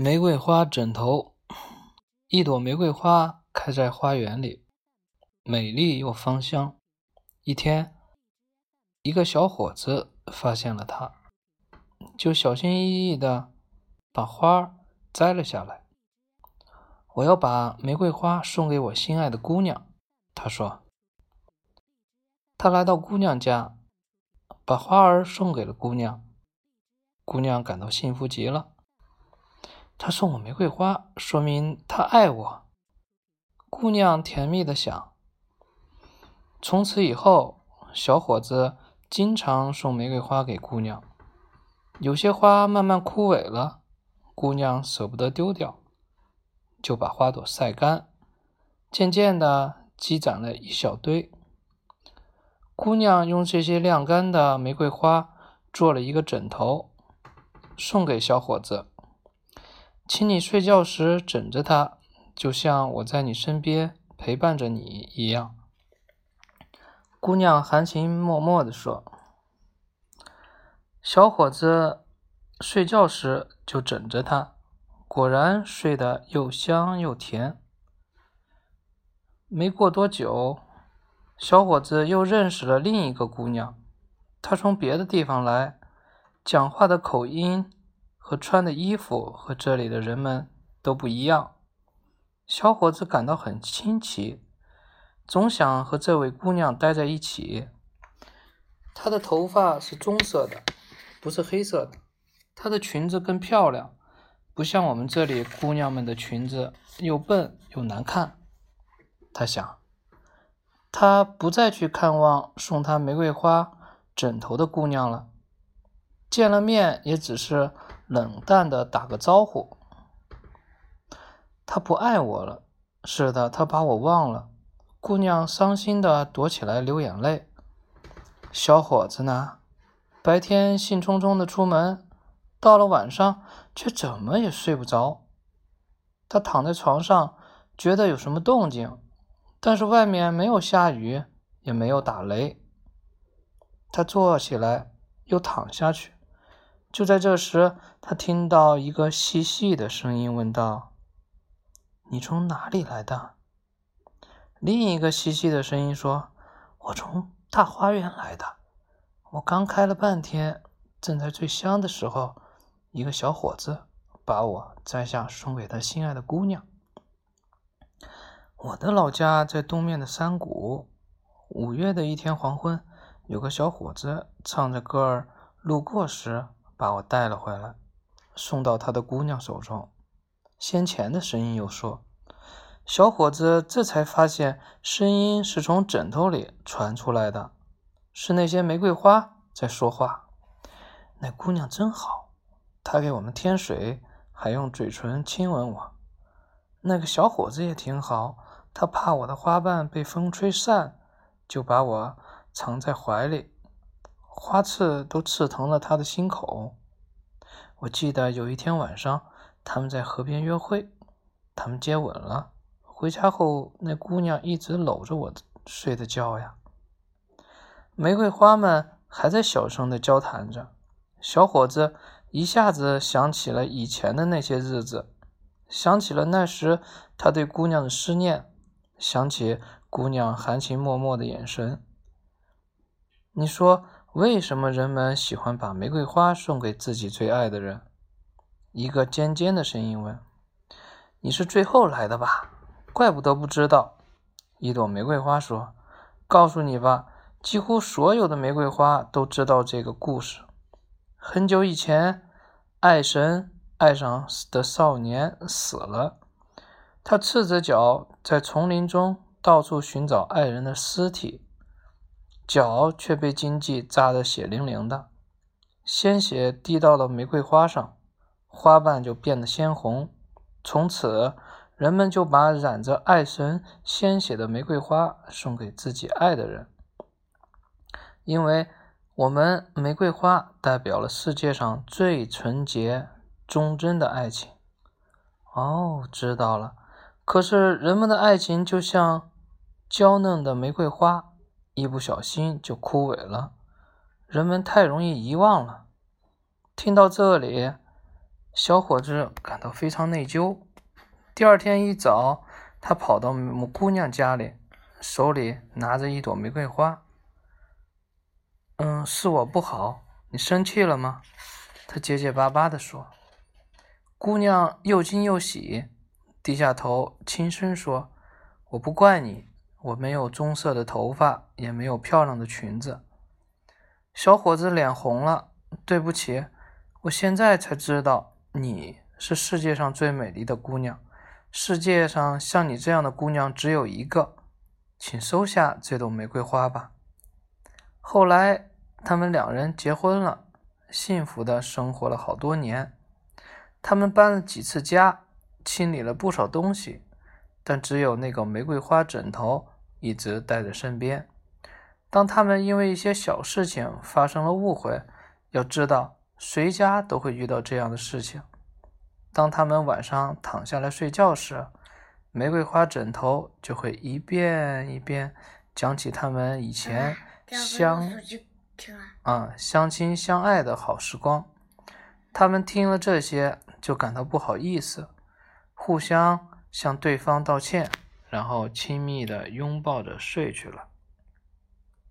玫瑰花枕头，一朵玫瑰花开在花园里，美丽又芳香。一天，一个小伙子发现了它，就小心翼翼地把花摘了下来。我要把玫瑰花送给我心爱的姑娘，他说。他来到姑娘家，把花儿送给了姑娘。姑娘感到幸福极了。他送我玫瑰花，说明他爱我。姑娘甜蜜的想。从此以后，小伙子经常送玫瑰花给姑娘。有些花慢慢枯萎了，姑娘舍不得丢掉，就把花朵晒干，渐渐的积攒了一小堆。姑娘用这些晾干的玫瑰花做了一个枕头，送给小伙子。请你睡觉时枕着它，就像我在你身边陪伴着你一样。”姑娘含情脉脉地说。小伙子睡觉时就枕着它，果然睡得又香又甜。没过多久，小伙子又认识了另一个姑娘，她从别的地方来，讲话的口音。和穿的衣服和这里的人们都不一样，小伙子感到很新奇，总想和这位姑娘待在一起。她的头发是棕色的，不是黑色的。她的裙子更漂亮，不像我们这里姑娘们的裙子又笨又难看。他想，他不再去看望送他玫瑰花枕头的姑娘了，见了面也只是。冷淡的打个招呼，他不爱我了。是的，他把我忘了。姑娘伤心的躲起来流眼泪。小伙子呢？白天兴冲冲的出门，到了晚上却怎么也睡不着。他躺在床上，觉得有什么动静，但是外面没有下雨，也没有打雷。他坐起来，又躺下去。就在这时，他听到一个细细的声音问道：“你从哪里来的？”另一个细细的声音说：“我从大花园来的。我刚开了半天，正在最香的时候，一个小伙子把我摘下，送给他心爱的姑娘。我的老家在东面的山谷。五月的一天黄昏，有个小伙子唱着歌儿路过时。”把我带了回来，送到他的姑娘手中。先前的声音又说：“小伙子这才发现，声音是从枕头里传出来的，是那些玫瑰花在说话。那姑娘真好，她给我们添水，还用嘴唇亲吻我。那个小伙子也挺好，他怕我的花瓣被风吹散，就把我藏在怀里。”花刺都刺疼了他的心口。我记得有一天晚上，他们在河边约会，他们接吻了。回家后，那姑娘一直搂着我睡的觉呀。玫瑰花们还在小声的交谈着。小伙子一下子想起了以前的那些日子，想起了那时他对姑娘的思念，想起姑娘含情脉脉的眼神。你说？为什么人们喜欢把玫瑰花送给自己最爱的人？一个尖尖的声音问：“你是最后来的吧？怪不得不知道。”一朵玫瑰花说：“告诉你吧，几乎所有的玫瑰花都知道这个故事。很久以前，爱神爱上的少年死了，他赤着脚在丛林中到处寻找爱人的尸体。”脚却被荆棘扎得血淋淋的，鲜血滴到了玫瑰花上，花瓣就变得鲜红。从此，人们就把染着爱神鲜血的玫瑰花送给自己爱的人，因为我们玫瑰花代表了世界上最纯洁、忠贞的爱情。哦，知道了。可是，人们的爱情就像娇嫩的玫瑰花。一不小心就枯萎了，人们太容易遗忘了。听到这里，小伙子感到非常内疚。第二天一早，他跑到姑娘家里，手里拿着一朵玫瑰花。“嗯，是我不好，你生气了吗？”他结结巴巴地说。姑娘又惊又喜，低下头轻声说：“我不怪你，我没有棕色的头发，也没有漂亮的裙子。”小伙子脸红了，“对不起，我现在才知道你是世界上最美丽的姑娘。世界上像你这样的姑娘只有一个，请收下这朵玫瑰花吧。”后来，他们两人结婚了，幸福的生活了好多年。他们搬了几次家，清理了不少东西，但只有那个玫瑰花枕头一直带在身边。当他们因为一些小事情发生了误会，要知道谁家都会遇到这样的事情。当他们晚上躺下来睡觉时，玫瑰花枕头就会一遍一遍讲起他们以前相啊相亲相爱的好时光。他们听了这些。就感到不好意思，互相向对方道歉，然后亲密的拥抱着睡去了。